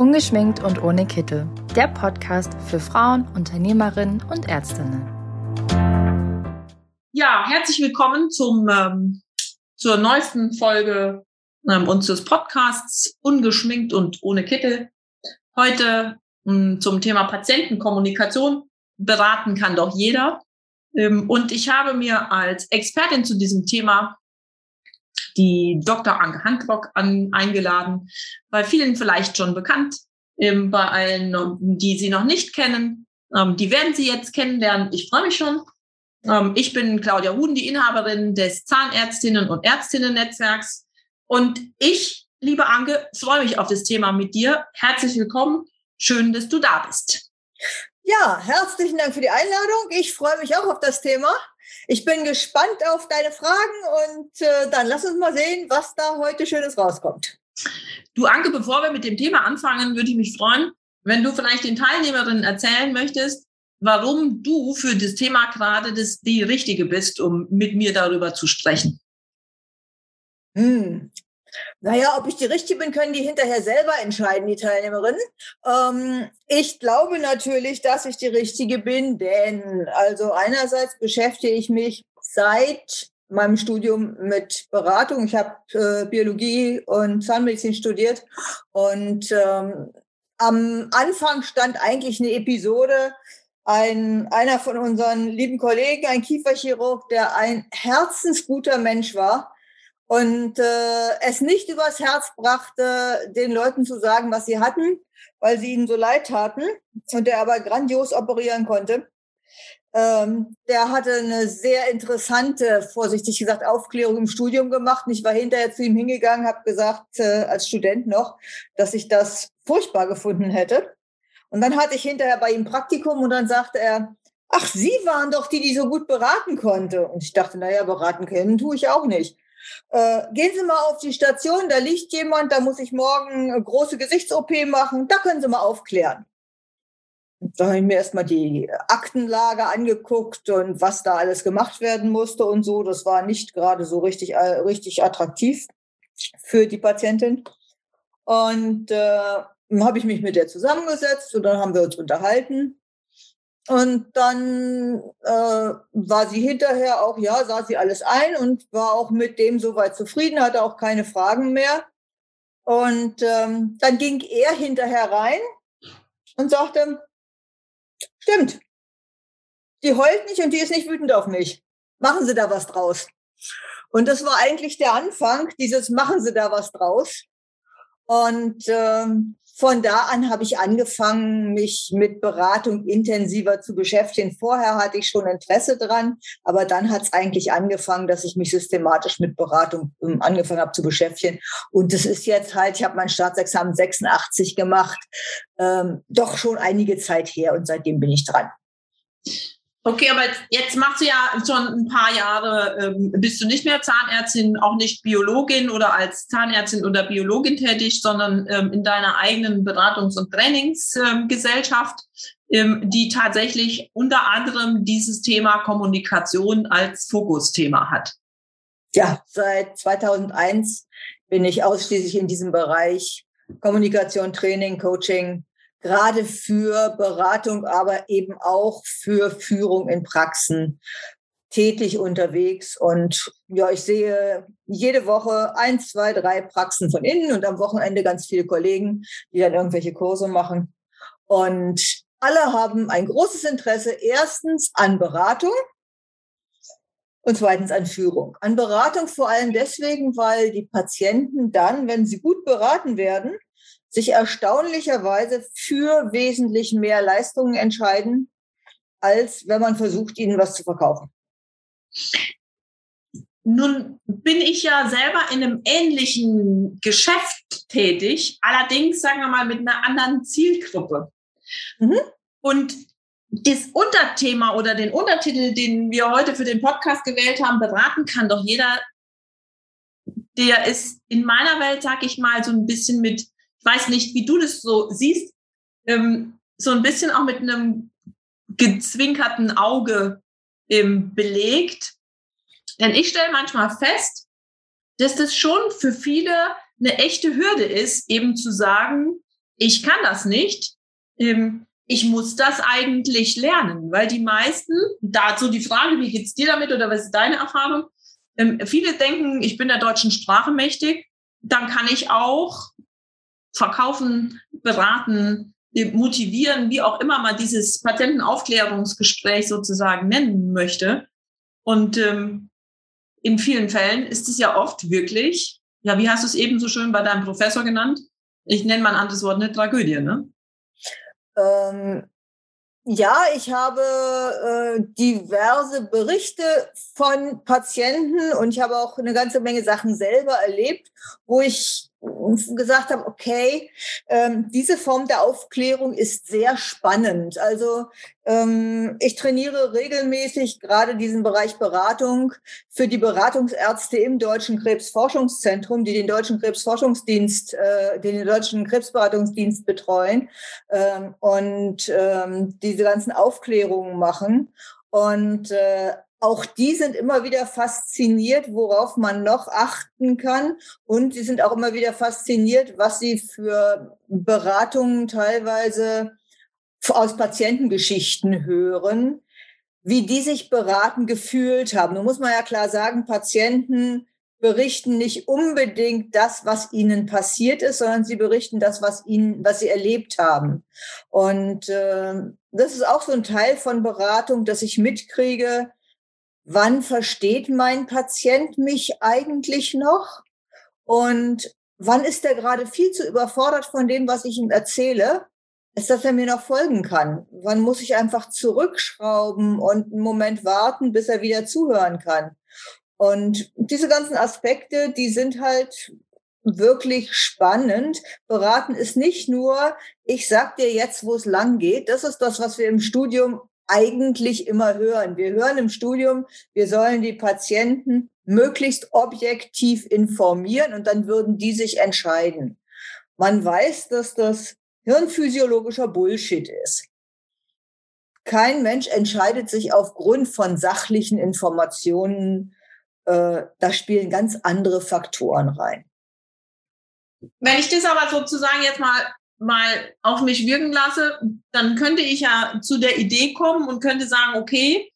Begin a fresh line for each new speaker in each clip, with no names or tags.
Ungeschminkt und ohne Kittel. Der Podcast für Frauen, Unternehmerinnen und Ärztinnen.
Ja, herzlich willkommen zum, ähm, zur neuesten Folge ähm, unseres Podcasts Ungeschminkt und ohne Kittel. Heute ähm, zum Thema Patientenkommunikation. Beraten kann doch jeder. Ähm, und ich habe mir als Expertin zu diesem Thema die Dr. Anke Handrock an, eingeladen, bei vielen vielleicht schon bekannt, ähm, bei allen, die sie noch nicht kennen. Ähm, die werden sie jetzt kennenlernen. Ich freue mich schon. Ähm, ich bin Claudia Huhn, die Inhaberin des Zahnärztinnen- und Ärztinnen-Netzwerks. Und ich, liebe Anke, freue mich auf das Thema mit dir. Herzlich willkommen. Schön, dass du da bist.
Ja, herzlichen Dank für die Einladung. Ich freue mich auch auf das Thema. Ich bin gespannt auf deine Fragen und äh, dann lass uns mal sehen, was da heute Schönes rauskommt.
Du, Anke, bevor wir mit dem Thema anfangen, würde ich mich freuen, wenn du vielleicht den Teilnehmerinnen erzählen möchtest, warum du für das Thema gerade das, die Richtige bist, um mit mir darüber zu sprechen.
Hm. Naja, ob ich die Richtige bin, können die hinterher selber entscheiden, die Teilnehmerinnen. Ähm, ich glaube natürlich, dass ich die Richtige bin, denn also einerseits beschäftige ich mich seit meinem Studium mit Beratung. Ich habe äh, Biologie und Zahnmedizin studiert und ähm, am Anfang stand eigentlich eine Episode, ein, einer von unseren lieben Kollegen, ein Kieferchirurg, der ein herzensguter Mensch war, und äh, es nicht übers Herz brachte, den Leuten zu sagen, was sie hatten, weil sie ihnen so leid taten und der aber grandios operieren konnte. Ähm, der hatte eine sehr interessante, vorsichtig gesagt, Aufklärung im Studium gemacht. ich war hinterher zu ihm hingegangen, habe gesagt, äh, als Student noch, dass ich das furchtbar gefunden hätte. Und dann hatte ich hinterher bei ihm Praktikum und dann sagte er, ach, Sie waren doch die, die so gut beraten konnte. Und ich dachte, naja, beraten können tue ich auch nicht. Äh, gehen Sie mal auf die Station, da liegt jemand, da muss ich morgen eine große Gesichts-OP machen, da können Sie mal aufklären. Da habe ich mir erstmal die Aktenlage angeguckt und was da alles gemacht werden musste und so. Das war nicht gerade so richtig, äh, richtig attraktiv für die Patientin. Und äh, habe ich mich mit der zusammengesetzt und dann haben wir uns unterhalten. Und dann äh, war sie hinterher auch, ja, sah sie alles ein und war auch mit dem soweit zufrieden, hatte auch keine Fragen mehr. Und ähm, dann ging er hinterher rein und sagte, stimmt, die heult nicht und die ist nicht wütend auf mich. Machen Sie da was draus. Und das war eigentlich der Anfang, dieses Machen Sie da was draus. Und ähm, von da an habe ich angefangen, mich mit Beratung intensiver zu beschäftigen. Vorher hatte ich schon Interesse dran, aber dann hat es eigentlich angefangen, dass ich mich systematisch mit Beratung ähm, angefangen habe zu beschäftigen. Und das ist jetzt halt, ich habe mein Staatsexamen 86 gemacht, ähm, doch schon einige Zeit her und seitdem bin ich dran.
Okay, aber jetzt machst du ja schon ein paar Jahre, ähm, bist du nicht mehr Zahnärztin, auch nicht Biologin oder als Zahnärztin oder Biologin tätig, sondern ähm, in deiner eigenen Beratungs- und Trainingsgesellschaft, ähm, die tatsächlich unter anderem dieses Thema Kommunikation als Fokusthema hat.
Ja, seit 2001 bin ich ausschließlich in diesem Bereich Kommunikation, Training, Coaching gerade für Beratung, aber eben auch für Führung in Praxen tätig unterwegs. Und ja, ich sehe jede Woche eins, zwei, drei Praxen von innen und am Wochenende ganz viele Kollegen, die dann irgendwelche Kurse machen. Und alle haben ein großes Interesse erstens an Beratung und zweitens an Führung. An Beratung vor allem deswegen, weil die Patienten dann, wenn sie gut beraten werden, sich erstaunlicherweise für wesentlich mehr Leistungen entscheiden, als wenn man versucht, ihnen was zu verkaufen.
Nun bin ich ja selber in einem ähnlichen Geschäft tätig, allerdings sagen wir mal mit einer anderen Zielgruppe. Mhm. Und das Unterthema oder den Untertitel, den wir heute für den Podcast gewählt haben, beraten kann doch jeder, der ist in meiner Welt, sag ich mal, so ein bisschen mit ich weiß nicht, wie du das so siehst, ähm, so ein bisschen auch mit einem gezwinkerten Auge ähm, belegt. Denn ich stelle manchmal fest, dass das schon für viele eine echte Hürde ist, eben zu sagen, ich kann das nicht. Ähm, ich muss das eigentlich lernen, weil die meisten, dazu die Frage, wie geht's dir damit oder was ist deine Erfahrung? Ähm, viele denken, ich bin der deutschen Sprache mächtig, dann kann ich auch verkaufen, beraten, motivieren, wie auch immer man dieses Patientenaufklärungsgespräch sozusagen nennen möchte. Und ähm, in vielen Fällen ist es ja oft wirklich, ja, wie hast du es eben so schön bei deinem Professor genannt? Ich nenne mal ein anderes Wort, eine Tragödie, ne?
Ähm, ja, ich habe äh, diverse Berichte von Patienten und ich habe auch eine ganze Menge Sachen selber erlebt, wo ich gesagt habe, okay, ähm, diese Form der Aufklärung ist sehr spannend. Also ähm, ich trainiere regelmäßig gerade diesen Bereich Beratung für die Beratungsärzte im Deutschen Krebsforschungszentrum, die den Deutschen Krebsforschungsdienst, äh, den Deutschen Krebsberatungsdienst betreuen ähm, und ähm, diese ganzen Aufklärungen machen. Und äh, auch die sind immer wieder fasziniert, worauf man noch achten kann. Und sie sind auch immer wieder fasziniert, was sie für Beratungen teilweise aus Patientengeschichten hören, wie die sich beraten gefühlt haben. Nun muss man ja klar sagen, Patienten berichten nicht unbedingt das, was ihnen passiert ist, sondern sie berichten das, was ihnen, was sie erlebt haben. Und äh, das ist auch so ein Teil von Beratung, dass ich mitkriege, wann versteht mein Patient mich eigentlich noch und wann ist er gerade viel zu überfordert von dem, was ich ihm erzähle, ist, dass er mir noch folgen kann. Wann muss ich einfach zurückschrauben und einen Moment warten, bis er wieder zuhören kann. Und diese ganzen Aspekte, die sind halt wirklich spannend. Beraten ist nicht nur, ich sag dir jetzt, wo es lang geht. Das ist das, was wir im Studium eigentlich immer hören. Wir hören im Studium, wir sollen die Patienten möglichst objektiv informieren und dann würden die sich entscheiden. Man weiß, dass das hirnphysiologischer Bullshit ist. Kein Mensch entscheidet sich aufgrund von sachlichen Informationen. Äh, da spielen ganz andere Faktoren rein.
Wenn ich das aber sozusagen jetzt mal mal auf mich wirken lasse, dann könnte ich ja zu der Idee kommen und könnte sagen, okay,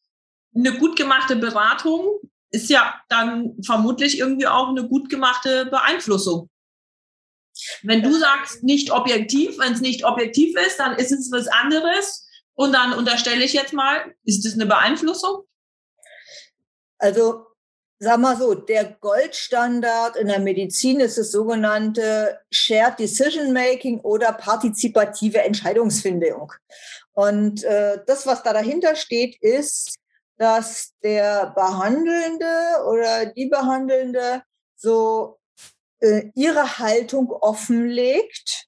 eine gut gemachte Beratung ist ja dann vermutlich irgendwie auch eine gut gemachte Beeinflussung. Wenn du sagst, nicht objektiv, wenn es nicht objektiv ist, dann ist es was anderes. Und dann unterstelle ich jetzt mal, ist das eine Beeinflussung?
Also sag mal so, der Goldstandard in der Medizin ist das sogenannte Shared Decision Making oder partizipative Entscheidungsfindung. Und äh, das, was da dahinter steht, ist, dass der Behandelnde oder die Behandelnde so äh, ihre Haltung offenlegt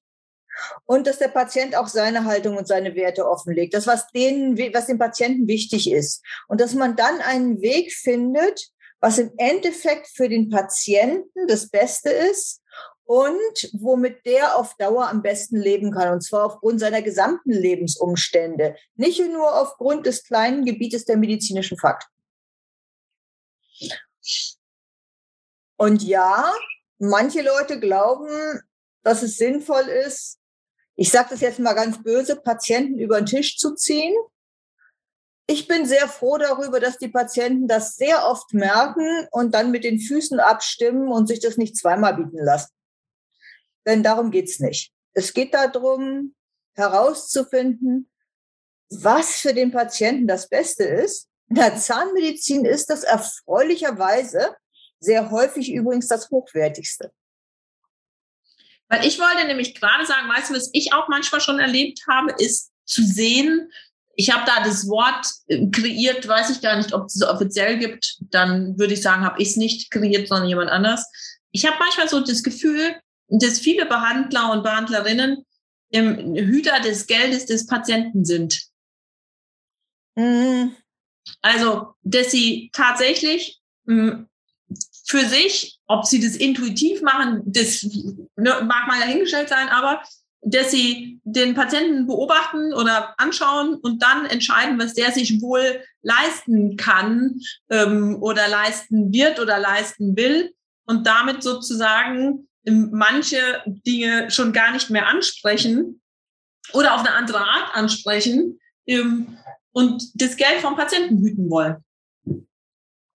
und dass der Patient auch seine Haltung und seine Werte offenlegt. Das, was denen, was dem Patienten wichtig ist. Und dass man dann einen Weg findet, was im Endeffekt für den Patienten das Beste ist und womit der auf Dauer am besten leben kann. Und zwar aufgrund seiner gesamten Lebensumstände, nicht nur aufgrund des kleinen Gebietes der medizinischen Fakten. Und ja, manche Leute glauben, dass es sinnvoll ist, ich sage das jetzt mal ganz böse, Patienten über den Tisch zu ziehen ich bin sehr froh darüber, dass die Patienten das sehr oft merken und dann mit den Füßen abstimmen und sich das nicht zweimal bieten lassen. Denn darum geht's nicht. Es geht darum, herauszufinden, was für den Patienten das Beste ist. In der Zahnmedizin ist das erfreulicherweise sehr häufig übrigens das Hochwertigste.
Weil ich wollte nämlich gerade sagen, weißt du, was ich auch manchmal schon erlebt habe, ist zu sehen, ich habe da das Wort äh, kreiert, weiß ich gar nicht, ob es offiziell gibt. Dann würde ich sagen, habe ich es nicht kreiert, sondern jemand anders. Ich habe manchmal so das Gefühl, dass viele Behandler und Behandlerinnen im Hüter des Geldes des Patienten sind. Mhm. Also, dass sie tatsächlich mh, hm, für sich, ob sie das intuitiv machen, das ne, mag mal dahingestellt sein, aber dass sie den Patienten beobachten oder anschauen und dann entscheiden, was der sich wohl leisten kann ähm, oder leisten wird oder leisten will und damit sozusagen ähm, manche Dinge schon gar nicht mehr ansprechen oder auf eine andere Art ansprechen ähm, und das Geld vom Patienten hüten wollen.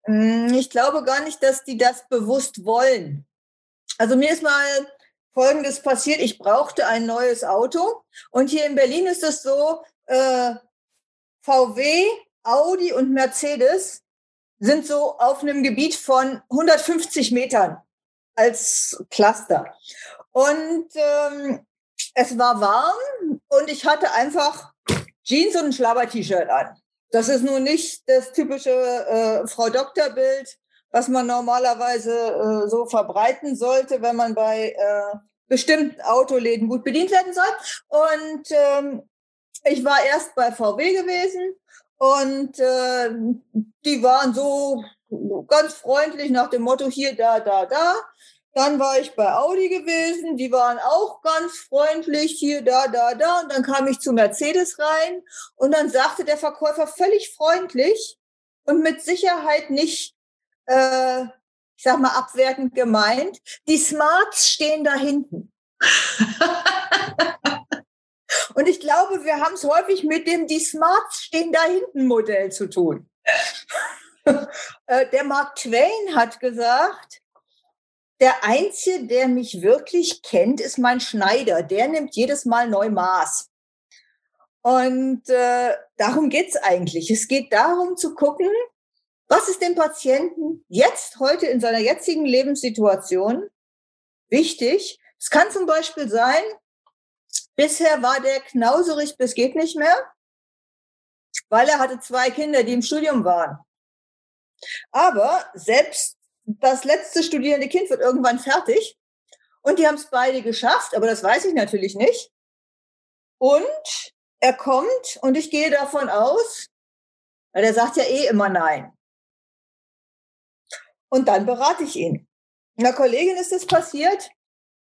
Hm, ich glaube gar nicht, dass die das bewusst wollen. Also mir ist mal Folgendes passiert. Ich brauchte ein neues Auto und hier in Berlin ist es so, äh, VW, Audi und Mercedes sind so auf einem Gebiet von 150 Metern als Cluster. Und ähm, es war warm und ich hatte einfach Jeans und ein Schlabber-T-Shirt an. Das ist nun nicht das typische äh, Frau Doktor-Bild, was man normalerweise äh, so verbreiten sollte, wenn man bei äh, bestimmten Autoläden gut bedient werden soll. Und ähm, ich war erst bei VW gewesen und äh, die waren so ganz freundlich nach dem Motto hier, da, da, da. Dann war ich bei Audi gewesen, die waren auch ganz freundlich, hier, da, da, da. Und dann kam ich zu Mercedes rein und dann sagte der Verkäufer völlig freundlich und mit Sicherheit nicht, äh, ich sag mal, abwertend gemeint, die Smarts stehen da hinten. und ich glaube, wir haben es häufig mit dem die Smarts stehen da hinten Modell zu tun. Äh, der Mark Twain hat gesagt, der Einzige, der mich wirklich kennt, ist mein Schneider. Der nimmt jedes Mal neu Maß. Und äh, darum geht's eigentlich. Es geht darum zu gucken, was ist dem Patienten jetzt, heute in seiner jetzigen Lebenssituation wichtig. Es kann zum Beispiel sein, bisher war der knauserig bis geht nicht mehr, weil er hatte zwei Kinder, die im Studium waren. Aber selbst das letzte studierende Kind wird irgendwann fertig und die haben es beide geschafft, aber das weiß ich natürlich nicht. Und er kommt und ich gehe davon aus, weil er sagt ja eh immer nein. Und dann berate ich ihn. Einer Kollegin ist es passiert,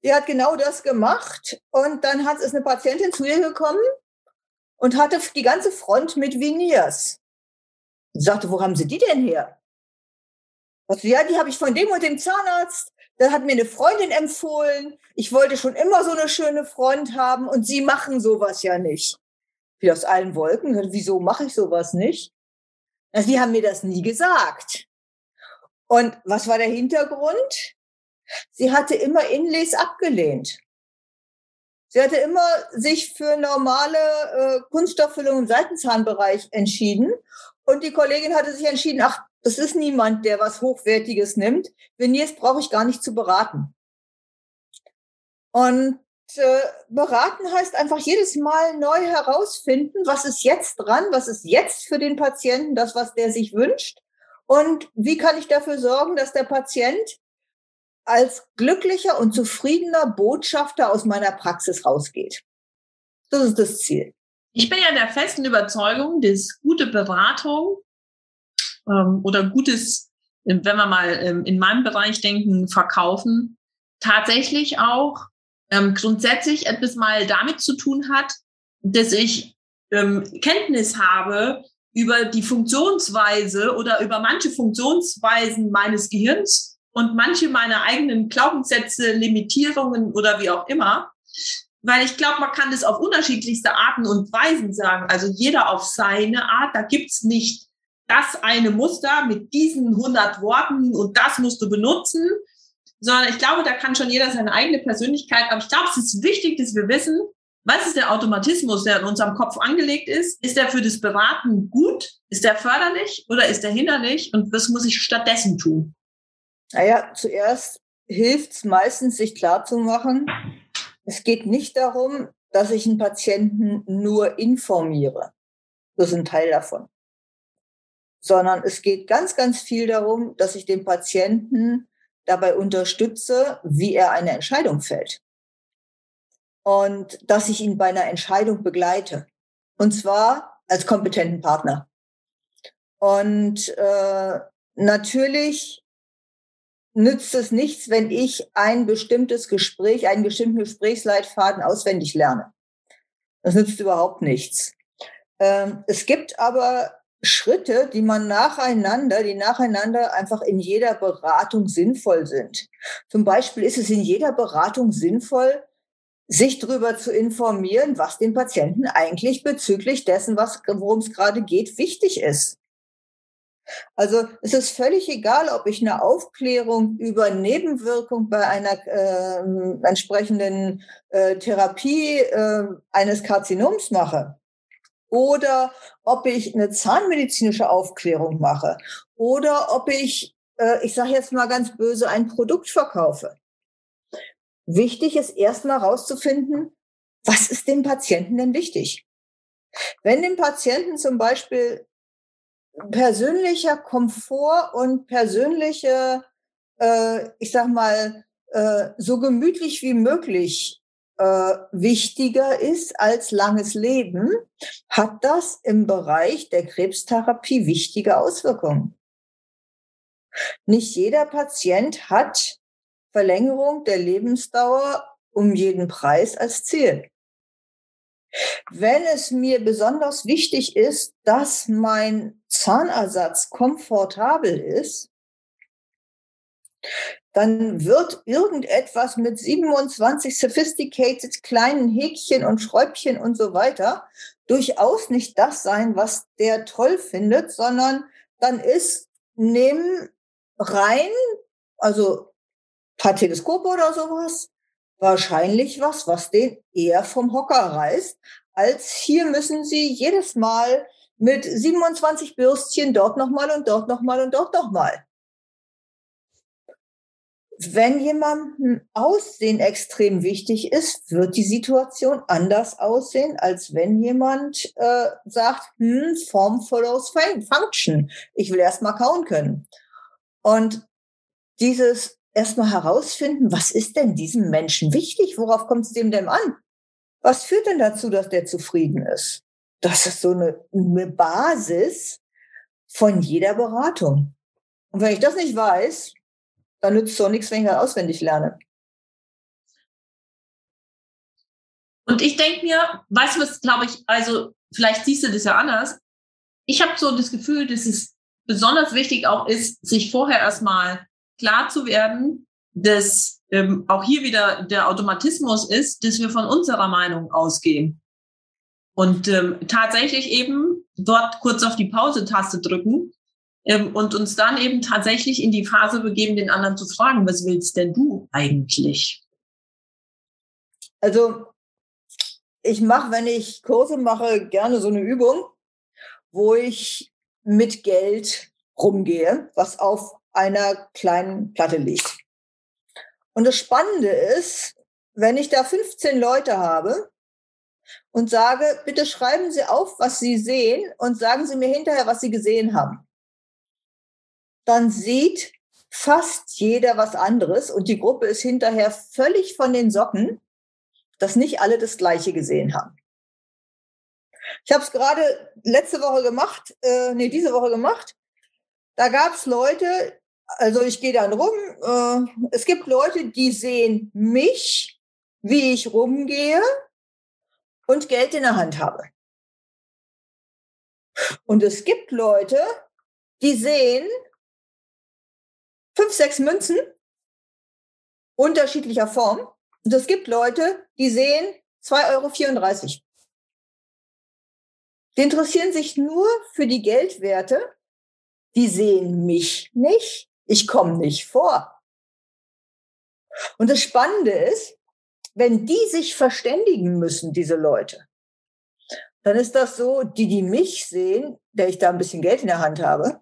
die hat genau das gemacht und dann hat, ist eine Patientin zu ihr gekommen und hatte die ganze Front mit Veneers. Ich sagte, wo haben Sie die denn her? Also, ja, die habe ich von dem und dem Zahnarzt. Da hat mir eine Freundin empfohlen. Ich wollte schon immer so eine schöne Front haben und sie machen sowas ja nicht. Wie aus allen Wolken. Wieso mache ich sowas nicht? Also, sie haben mir das nie gesagt. Und was war der Hintergrund? Sie hatte immer Inlays abgelehnt. Sie hatte immer sich für normale äh, Kunststofffüllung im Seitenzahnbereich entschieden. Und die Kollegin hatte sich entschieden, ach, das ist niemand, der was Hochwertiges nimmt. Veneers brauche ich gar nicht zu beraten. Und äh, beraten heißt einfach jedes Mal neu herausfinden, was ist jetzt dran, was ist jetzt für den Patienten das, was der sich wünscht. Und wie kann ich dafür sorgen, dass der Patient als glücklicher und zufriedener Botschafter aus meiner Praxis rausgeht. Das ist das Ziel.
Ich bin ja der festen Überzeugung, dass gute Beratung ähm, oder gutes, wenn wir mal ähm, in meinem Bereich denken, verkaufen, tatsächlich auch ähm, grundsätzlich etwas mal damit zu tun hat, dass ich ähm, Kenntnis habe über die Funktionsweise oder über manche Funktionsweisen meines Gehirns und manche meiner eigenen Glaubenssätze, Limitierungen oder wie auch immer. Weil ich glaube, man kann das auf unterschiedlichste Arten und Weisen sagen. Also jeder auf seine Art. Da gibt's nicht das eine Muster mit diesen 100 Worten und das musst du benutzen, sondern ich glaube, da kann schon jeder seine eigene Persönlichkeit, aber ich glaube, es ist wichtig, dass wir wissen, was ist der Automatismus, der in unserem Kopf angelegt ist? Ist der für das Beraten gut? Ist der förderlich oder ist der hinderlich? Und was muss ich stattdessen tun?
Naja, zuerst hilft es meistens, sich klarzumachen, es geht nicht darum, dass ich einen Patienten nur informiere. Das ist ein Teil davon sondern es geht ganz, ganz viel darum, dass ich den Patienten dabei unterstütze, wie er eine Entscheidung fällt. Und dass ich ihn bei einer Entscheidung begleite. Und zwar als kompetenten Partner. Und äh, natürlich nützt es nichts, wenn ich ein bestimmtes Gespräch, einen bestimmten Gesprächsleitfaden auswendig lerne. Das nützt überhaupt nichts. Ähm, es gibt aber Schritte, die man nacheinander, die nacheinander einfach in jeder Beratung sinnvoll sind. Zum Beispiel ist es in jeder Beratung sinnvoll, sich darüber zu informieren, was dem Patienten eigentlich bezüglich dessen, worum es gerade geht, wichtig ist. Also es ist völlig egal, ob ich eine Aufklärung über Nebenwirkung bei einer äh, entsprechenden äh, Therapie äh, eines Karzinoms mache oder ob ich eine zahnmedizinische Aufklärung mache oder ob ich, äh, ich sage jetzt mal ganz böse, ein Produkt verkaufe. Wichtig ist erstmal herauszufinden, was ist dem Patienten denn wichtig? Wenn dem Patienten zum Beispiel persönlicher Komfort und persönliche, äh, ich sag mal, äh, so gemütlich wie möglich äh, wichtiger ist als langes Leben, hat das im Bereich der Krebstherapie wichtige Auswirkungen. Nicht jeder Patient hat Verlängerung der Lebensdauer um jeden Preis als Ziel. Wenn es mir besonders wichtig ist, dass mein Zahnersatz komfortabel ist, dann wird irgendetwas mit 27 sophisticated kleinen Häkchen und Schräubchen und so weiter durchaus nicht das sein, was der toll findet, sondern dann ist nehmen rein, also paar Teleskope oder sowas, wahrscheinlich was, was den eher vom Hocker reißt, als hier müssen Sie jedes Mal mit 27 Bürstchen dort nochmal und dort nochmal und dort nochmal. Wenn jemandem Aussehen extrem wichtig ist, wird die Situation anders aussehen, als wenn jemand äh, sagt, hm, Form follows Function. Ich will erst mal kauen können. Und dieses erstmal herausfinden, was ist denn diesem Menschen wichtig? Worauf kommt es dem denn an? Was führt denn dazu, dass der zufrieden ist? Das ist so eine, eine Basis von jeder Beratung. Und wenn ich das nicht weiß, dann nützt es auch nichts, wenn ich das auswendig lerne.
Und ich denke mir, weißt du was, glaube ich, also vielleicht siehst du das ja anders. Ich habe so das Gefühl, dass es besonders wichtig auch ist, sich vorher erstmal klar zu werden, dass ähm, auch hier wieder der Automatismus ist, dass wir von unserer Meinung ausgehen. Und ähm, tatsächlich eben dort kurz auf die Pause-Taste drücken ähm, und uns dann eben tatsächlich in die Phase begeben, den anderen zu fragen, was willst denn du eigentlich?
Also ich mache, wenn ich Kurse mache, gerne so eine Übung, wo ich mit Geld rumgehe, was auf einer kleinen Platte liegt. Und das Spannende ist, wenn ich da 15 Leute habe und sage, bitte schreiben Sie auf, was Sie sehen und sagen Sie mir hinterher, was Sie gesehen haben, dann sieht fast jeder was anderes und die Gruppe ist hinterher völlig von den Socken, dass nicht alle das Gleiche gesehen haben. Ich habe es gerade letzte Woche gemacht, äh, nee, diese Woche gemacht. Da gab es Leute, also ich gehe dann rum. Äh, es gibt Leute, die sehen mich, wie ich rumgehe und Geld in der Hand habe. Und es gibt Leute, die sehen fünf, sechs Münzen unterschiedlicher Form. Und es gibt Leute, die sehen 2,34 Euro. Die interessieren sich nur für die Geldwerte. Die sehen mich nicht. Ich komme nicht vor. Und das Spannende ist, wenn die sich verständigen müssen, diese Leute, dann ist das so, die, die mich sehen, der ich da ein bisschen Geld in der Hand habe,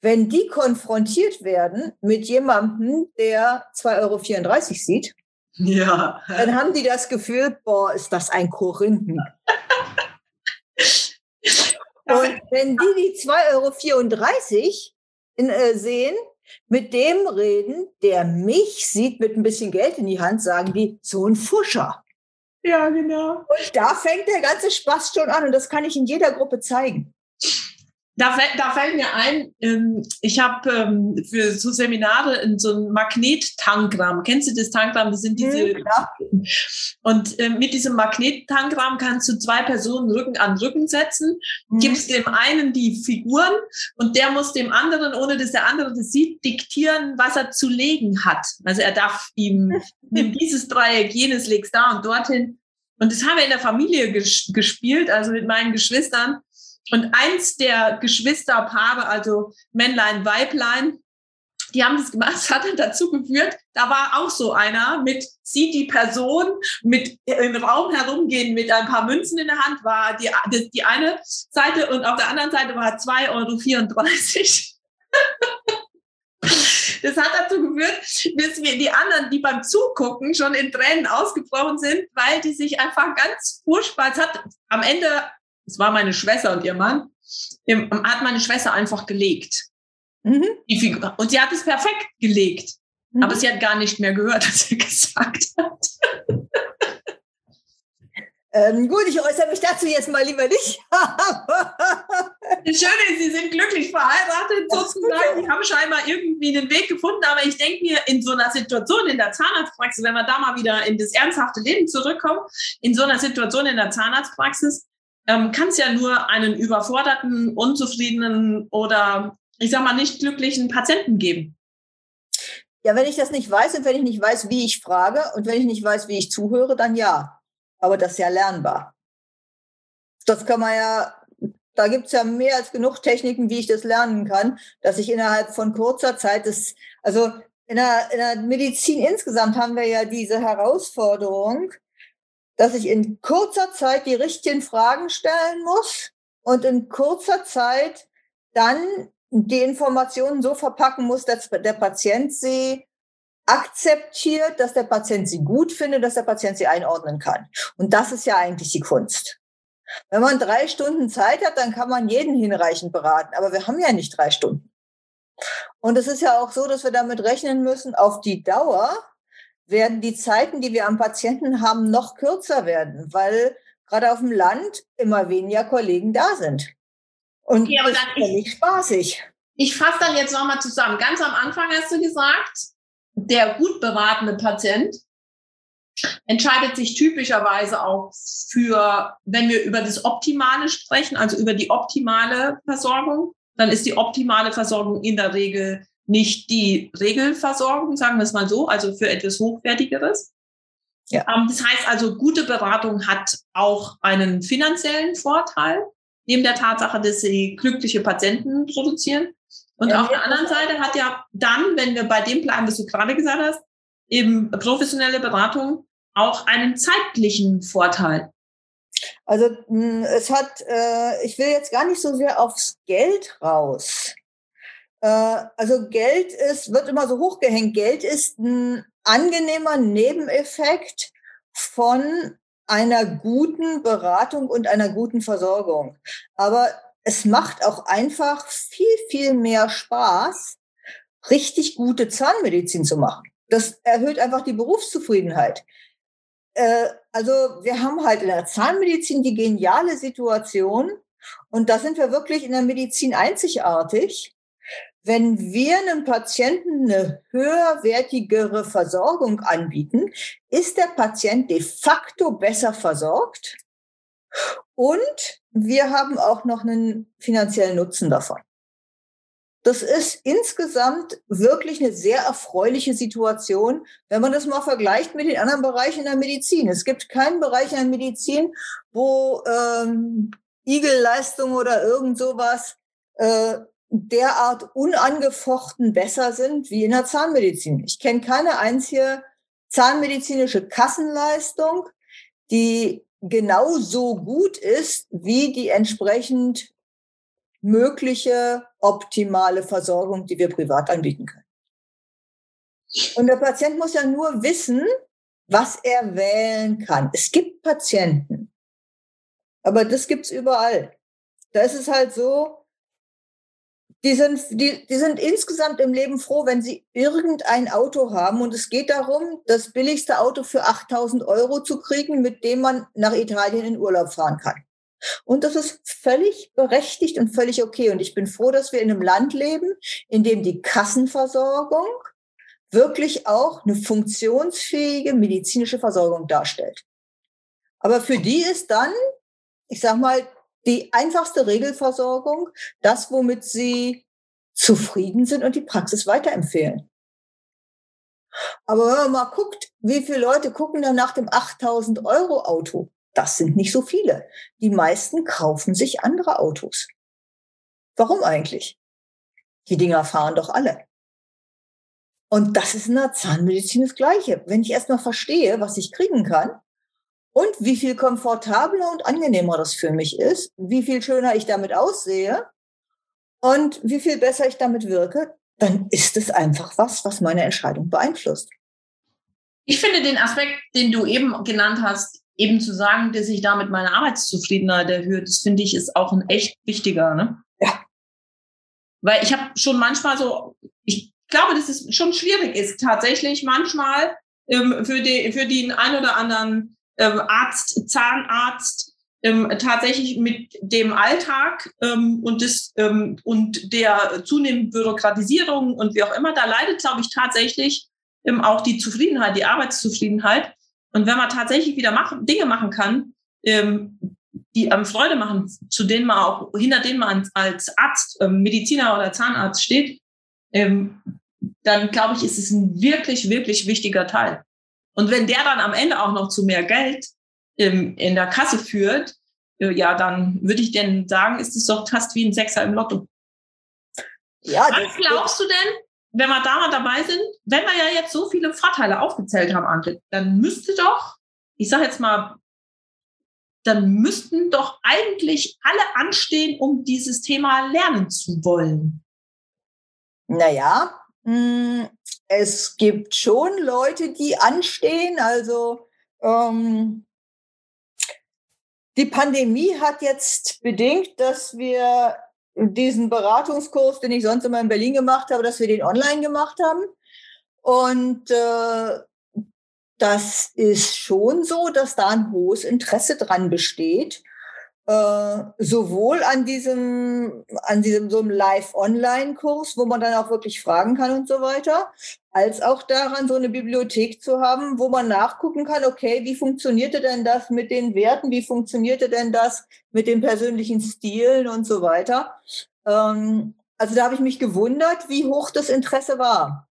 wenn die konfrontiert werden mit jemandem, der 2,34 Euro sieht, ja. dann haben die das Gefühl, boah, ist das ein Korinthen. Und wenn die die 2,34 Euro in, äh, sehen, mit dem reden, der mich sieht mit ein bisschen Geld in die Hand, sagen die, so ein Fuscher.
Ja, genau.
Und da fängt der ganze Spaß schon an und das kann ich in jeder Gruppe zeigen.
Da, da fällt mir ein, ähm, ich habe ähm, für so Seminare in so ein Magnet-Tangramm. Kennst du das Tangramm? Das sind diese. Mhm, ja. Und äh, mit diesem Magnet-Tangramm kannst du zwei Personen Rücken an Rücken setzen, mhm. gibst dem einen die Figuren und der muss dem anderen, ohne dass der andere das sieht, diktieren, was er zu legen hat. Also er darf ihm, nimm dieses Dreieck, jenes legst da und dorthin. Und das haben wir in der Familie ges gespielt, also mit meinen Geschwistern. Und eins der Geschwisterpaare, also Männlein, Weiblein, die haben das gemacht, das hat dann dazu geführt, da war auch so einer mit, sieht die Person mit im Raum herumgehen mit ein paar Münzen in der Hand, war die, die, die eine Seite und auf der anderen Seite war 2,34 Euro. Das hat dazu geführt, dass wir die anderen, die beim Zugucken schon in Tränen ausgebrochen sind, weil die sich einfach ganz furchtbar, es hat am Ende es war meine Schwester und ihr Mann, hat meine Schwester einfach gelegt. Mhm. Und sie hat es perfekt gelegt. Mhm. Aber sie hat gar nicht mehr gehört, was er gesagt hat.
Ähm, gut, ich äußere mich dazu jetzt mal lieber nicht.
das Schöne ist, sie sind glücklich verheiratet sozusagen. Sie haben scheinbar irgendwie einen Weg gefunden. Aber ich denke mir, in so einer Situation in der Zahnarztpraxis, wenn wir da mal wieder in das ernsthafte Leben zurückkommen, in so einer Situation in der Zahnarztpraxis, ähm, kann es ja nur einen überforderten, unzufriedenen oder ich sag mal nicht glücklichen Patienten geben.
Ja, wenn ich das nicht weiß und wenn ich nicht weiß, wie ich frage und wenn ich nicht weiß, wie ich zuhöre, dann ja. Aber das ist ja lernbar. Das kann man ja, da gibt es ja mehr als genug Techniken, wie ich das lernen kann, dass ich innerhalb von kurzer Zeit das, also in der, in der Medizin insgesamt haben wir ja diese Herausforderung, dass ich in kurzer Zeit die richtigen Fragen stellen muss und in kurzer Zeit dann die Informationen so verpacken muss, dass der Patient sie akzeptiert, dass der Patient sie gut findet, dass der Patient sie einordnen kann. Und das ist ja eigentlich die Kunst. Wenn man drei Stunden Zeit hat, dann kann man jeden hinreichend beraten. Aber wir haben ja nicht drei Stunden. Und es ist ja auch so, dass wir damit rechnen müssen, auf die Dauer werden die Zeiten, die wir am Patienten haben, noch kürzer werden, weil gerade auf dem Land immer weniger Kollegen da sind. Und okay, das ist völlig spaßig.
Ich fasse dann jetzt nochmal zusammen. Ganz am Anfang hast du gesagt, der gut beratende Patient entscheidet sich typischerweise auch für, wenn wir über das Optimale sprechen, also über die optimale Versorgung, dann ist die optimale Versorgung in der Regel nicht die Regelversorgung, sagen wir es mal so, also für etwas Hochwertigeres. Ja. Ähm, das heißt also, gute Beratung hat auch einen finanziellen Vorteil, neben der Tatsache, dass sie glückliche Patienten produzieren. Und ja, auf der anderen Seite hat ja dann, wenn wir bei dem bleiben, was du gerade gesagt hast, eben professionelle Beratung auch einen zeitlichen Vorteil.
Also es hat, äh, ich will jetzt gar nicht so sehr aufs Geld raus. Äh, also Geld ist, wird immer so hochgehängt. Geld ist ein angenehmer Nebeneffekt von einer guten Beratung und einer guten Versorgung. Aber es macht auch einfach viel, viel mehr Spaß, richtig gute Zahnmedizin zu machen. Das erhöht einfach die Berufszufriedenheit. Äh, also wir haben halt in der Zahnmedizin die geniale Situation und da sind wir wirklich in der Medizin einzigartig, wenn wir einem Patienten eine höherwertigere Versorgung anbieten, ist der Patient de facto besser versorgt und wir haben auch noch einen finanziellen Nutzen davon. Das ist insgesamt wirklich eine sehr erfreuliche Situation, wenn man das mal vergleicht mit den anderen Bereichen der Medizin. Es gibt keinen Bereich in der Medizin, wo ähm, Igelleistung oder irgend sowas äh, derart unangefochten besser sind wie in der Zahnmedizin. Ich kenne keine einzige zahnmedizinische Kassenleistung, die genauso gut ist wie die entsprechend mögliche optimale Versorgung, die wir privat anbieten können. Und der Patient muss ja nur wissen, was er wählen kann. Es gibt Patienten, aber das gibt's überall. Da ist es halt so, die sind, die, die sind insgesamt im Leben froh, wenn sie irgendein Auto haben. Und es geht darum, das billigste Auto für 8000 Euro zu kriegen, mit dem man nach Italien in Urlaub fahren kann. Und das ist völlig berechtigt und völlig okay. Und ich bin froh, dass wir in einem Land leben, in dem die Kassenversorgung wirklich auch eine funktionsfähige medizinische Versorgung darstellt. Aber für die ist dann, ich sag mal, die einfachste Regelversorgung das, womit sie zufrieden sind und die Praxis weiterempfehlen. Aber wenn man mal guckt, wie viele Leute gucken dann nach dem 8000 Euro Auto, das sind nicht so viele. Die meisten kaufen sich andere Autos. Warum eigentlich? Die Dinger fahren doch alle. Und das ist in der Zahnmedizin das Gleiche. Wenn ich erstmal verstehe, was ich kriegen kann und wie viel komfortabler und angenehmer das für mich ist, wie viel schöner ich damit aussehe und wie viel besser ich damit wirke, dann ist es einfach was, was meine Entscheidung beeinflusst.
Ich finde den Aspekt, den du eben genannt hast, eben zu sagen, dass ich damit meine Arbeitszufriedenheit erhöhe, das finde ich ist auch ein echt wichtiger, ne?
Ja.
Weil ich habe schon manchmal so, ich glaube, dass es schon schwierig ist, tatsächlich manchmal ähm, für, die, für den ein oder anderen ähm, Arzt, Zahnarzt, ähm, tatsächlich mit dem Alltag ähm, und, des, ähm, und der zunehmenden Bürokratisierung und wie auch immer, da leidet, glaube ich, tatsächlich ähm, auch die Zufriedenheit, die Arbeitszufriedenheit. Und wenn man tatsächlich wieder machen, Dinge machen kann, ähm, die einem Freude machen, zu denen man auch, hinter denen man als Arzt, ähm, Mediziner oder Zahnarzt steht, ähm, dann glaube ich, ist es ein wirklich, wirklich wichtiger Teil. Und wenn der dann am Ende auch noch zu mehr Geld im, in der Kasse führt, äh, ja, dann würde ich denn sagen, ist es doch fast wie ein Sechser im Lotto. Ja, Was glaubst du denn, wenn wir da mal dabei sind, wenn wir ja jetzt so viele Vorteile aufgezählt haben, Antje, dann müsste doch, ich sage jetzt mal, dann müssten doch eigentlich alle anstehen, um dieses Thema lernen zu wollen.
Naja, es gibt schon Leute, die anstehen. Also ähm, die Pandemie hat jetzt bedingt, dass wir diesen Beratungskurs, den ich sonst immer in Berlin gemacht habe, dass wir den online gemacht haben. Und äh, das ist schon so, dass da ein hohes Interesse dran besteht äh, sowohl an diesem, an diesem so einem Live-Online-Kurs, wo man dann auch wirklich fragen kann und so weiter, als auch daran, so eine Bibliothek zu haben, wo man nachgucken kann, okay, wie funktionierte denn das mit den Werten, wie funktionierte denn das mit den persönlichen Stilen und so weiter. Ähm, also da habe ich mich gewundert, wie hoch das Interesse war.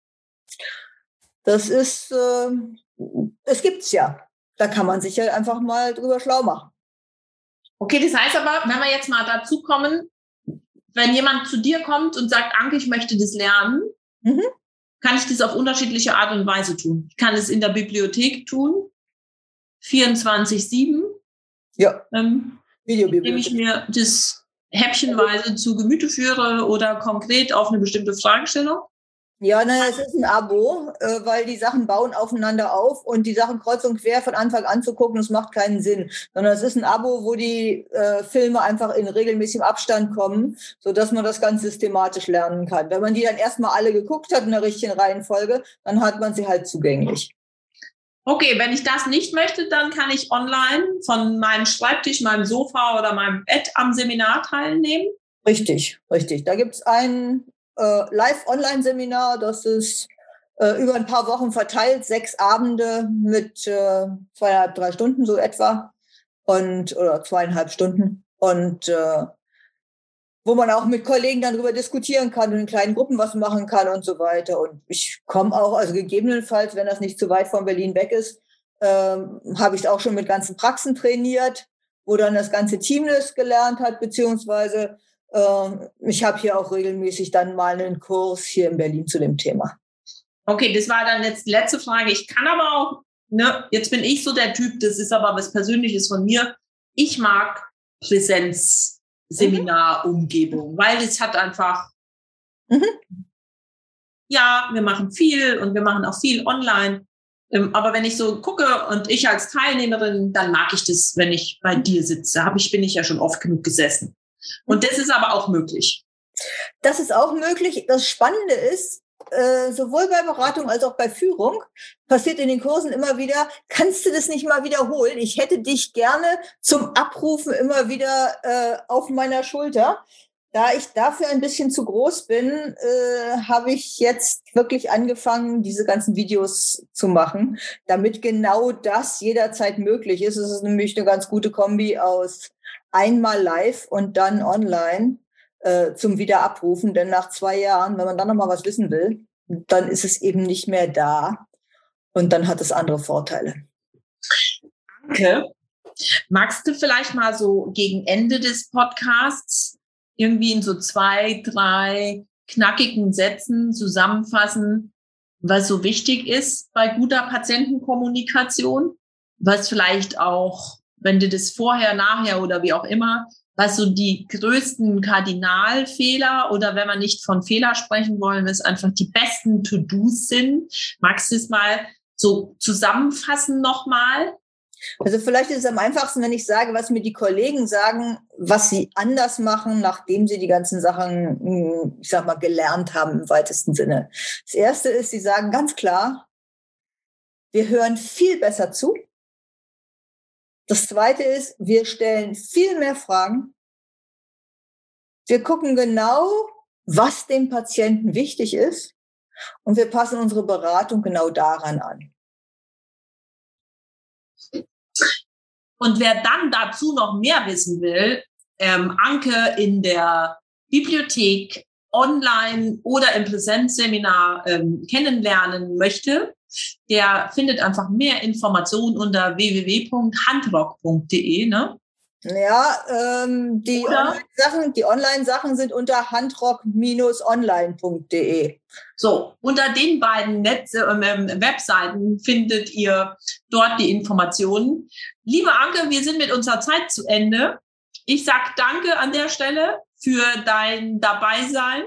Das ist, äh, es gibt's ja. Da kann man sich ja einfach mal drüber schlau machen.
Okay, das heißt aber, wenn wir jetzt mal dazu kommen, wenn jemand zu dir kommt und sagt, Anke, ich möchte das lernen, mhm. kann ich das auf unterschiedliche Art und Weise tun. Ich kann es in der Bibliothek tun, 24-7.
Ja.
Ähm, Indem ich mir das häppchenweise zu Gemüte führe oder konkret auf eine bestimmte Fragestellung.
Ja, naja, es ist ein Abo, äh, weil die Sachen bauen aufeinander auf und die Sachen kreuz und quer von Anfang an zu gucken, das macht keinen Sinn. Sondern es ist ein Abo, wo die äh, Filme einfach in regelmäßigem Abstand kommen, so dass man das ganz systematisch lernen kann. Wenn man die dann erstmal alle geguckt hat in der richtigen Reihenfolge, dann hat man sie halt zugänglich.
Okay, wenn ich das nicht möchte, dann kann ich online von meinem Schreibtisch, meinem Sofa oder meinem Bett am Seminar teilnehmen.
Richtig, richtig. Da gibt's einen äh, Live-Online-Seminar. Das ist äh, über ein paar Wochen verteilt, sechs Abende mit äh, zweieinhalb, drei Stunden so etwa und oder zweieinhalb Stunden und äh, wo man auch mit Kollegen dann darüber diskutieren kann und in kleinen Gruppen was machen kann und so weiter. Und ich komme auch, also gegebenenfalls, wenn das nicht zu weit von Berlin weg ist, ähm, habe ich auch schon mit ganzen Praxen trainiert, wo dann das ganze Team das gelernt hat, beziehungsweise ich habe hier auch regelmäßig dann mal einen Kurs hier in Berlin zu dem Thema.
Okay, das war dann jetzt die letzte Frage. Ich kann aber auch, ne, jetzt bin ich so der Typ, das ist aber was Persönliches von mir. Ich mag Präsenzseminarumgebung, mhm. weil es hat einfach, mhm. ja, wir machen viel und wir machen auch viel online. Ähm, aber wenn ich so gucke und ich als Teilnehmerin, dann mag ich das, wenn ich bei dir sitze. Hab ich, bin ich ja schon oft genug gesessen. Und das ist aber auch möglich.
Das ist auch möglich. Das Spannende ist, äh, sowohl bei Beratung als auch bei Führung passiert in den Kursen immer wieder, kannst du das nicht mal wiederholen? Ich hätte dich gerne zum Abrufen immer wieder äh, auf meiner Schulter. Da ich dafür ein bisschen zu groß bin, äh, habe ich jetzt wirklich angefangen, diese ganzen Videos zu machen, damit genau das jederzeit möglich ist. Es ist nämlich eine ganz gute Kombi aus einmal live und dann online äh, zum Wiederabrufen. Denn nach zwei Jahren, wenn man dann nochmal was wissen will, dann ist es eben nicht mehr da und dann hat es andere Vorteile.
Danke. Magst du vielleicht mal so gegen Ende des Podcasts irgendwie in so zwei, drei knackigen Sätzen zusammenfassen, was so wichtig ist bei guter Patientenkommunikation, was vielleicht auch, wenn du das vorher, nachher oder wie auch immer, was so die größten Kardinalfehler oder wenn wir nicht von Fehler sprechen wollen, was einfach die besten To-Dos sind. Magst du es mal so zusammenfassen nochmal?
Also vielleicht ist es am einfachsten, wenn ich sage, was mir die Kollegen sagen, was sie anders machen, nachdem sie die ganzen Sachen, ich sag mal, gelernt haben im weitesten Sinne. Das erste ist, sie sagen ganz klar, wir hören viel besser zu. Das zweite ist, wir stellen viel mehr Fragen. Wir gucken genau, was dem Patienten wichtig ist. Und wir passen unsere Beratung genau daran an.
Und wer dann dazu noch mehr wissen will, ähm, Anke in der Bibliothek online oder im Präsenzseminar ähm, kennenlernen möchte, der findet einfach mehr Informationen unter www.handrock.de. Ne?
Ja, ähm, die Online-Sachen die Online sind unter handrock-online.de.
So, unter den beiden Netz äh, Webseiten findet ihr dort die Informationen. Liebe Anke, wir sind mit unserer Zeit zu Ende. Ich sag danke an der Stelle für dein Dabeisein.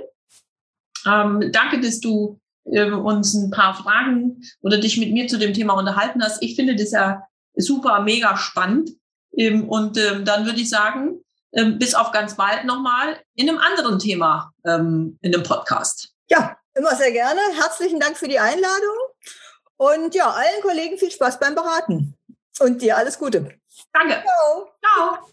Ähm, danke, dass du äh, uns ein paar Fragen oder dich mit mir zu dem Thema unterhalten hast. Ich finde das ja super, mega spannend. Ähm, und ähm, dann würde ich sagen, ähm, bis auf ganz bald nochmal in einem anderen Thema in einem Podcast.
Ja, immer sehr gerne. Herzlichen Dank für die Einladung. Und ja, allen Kollegen viel Spaß beim Beraten. Und dir alles Gute.
Danke. Ciao. Ciao.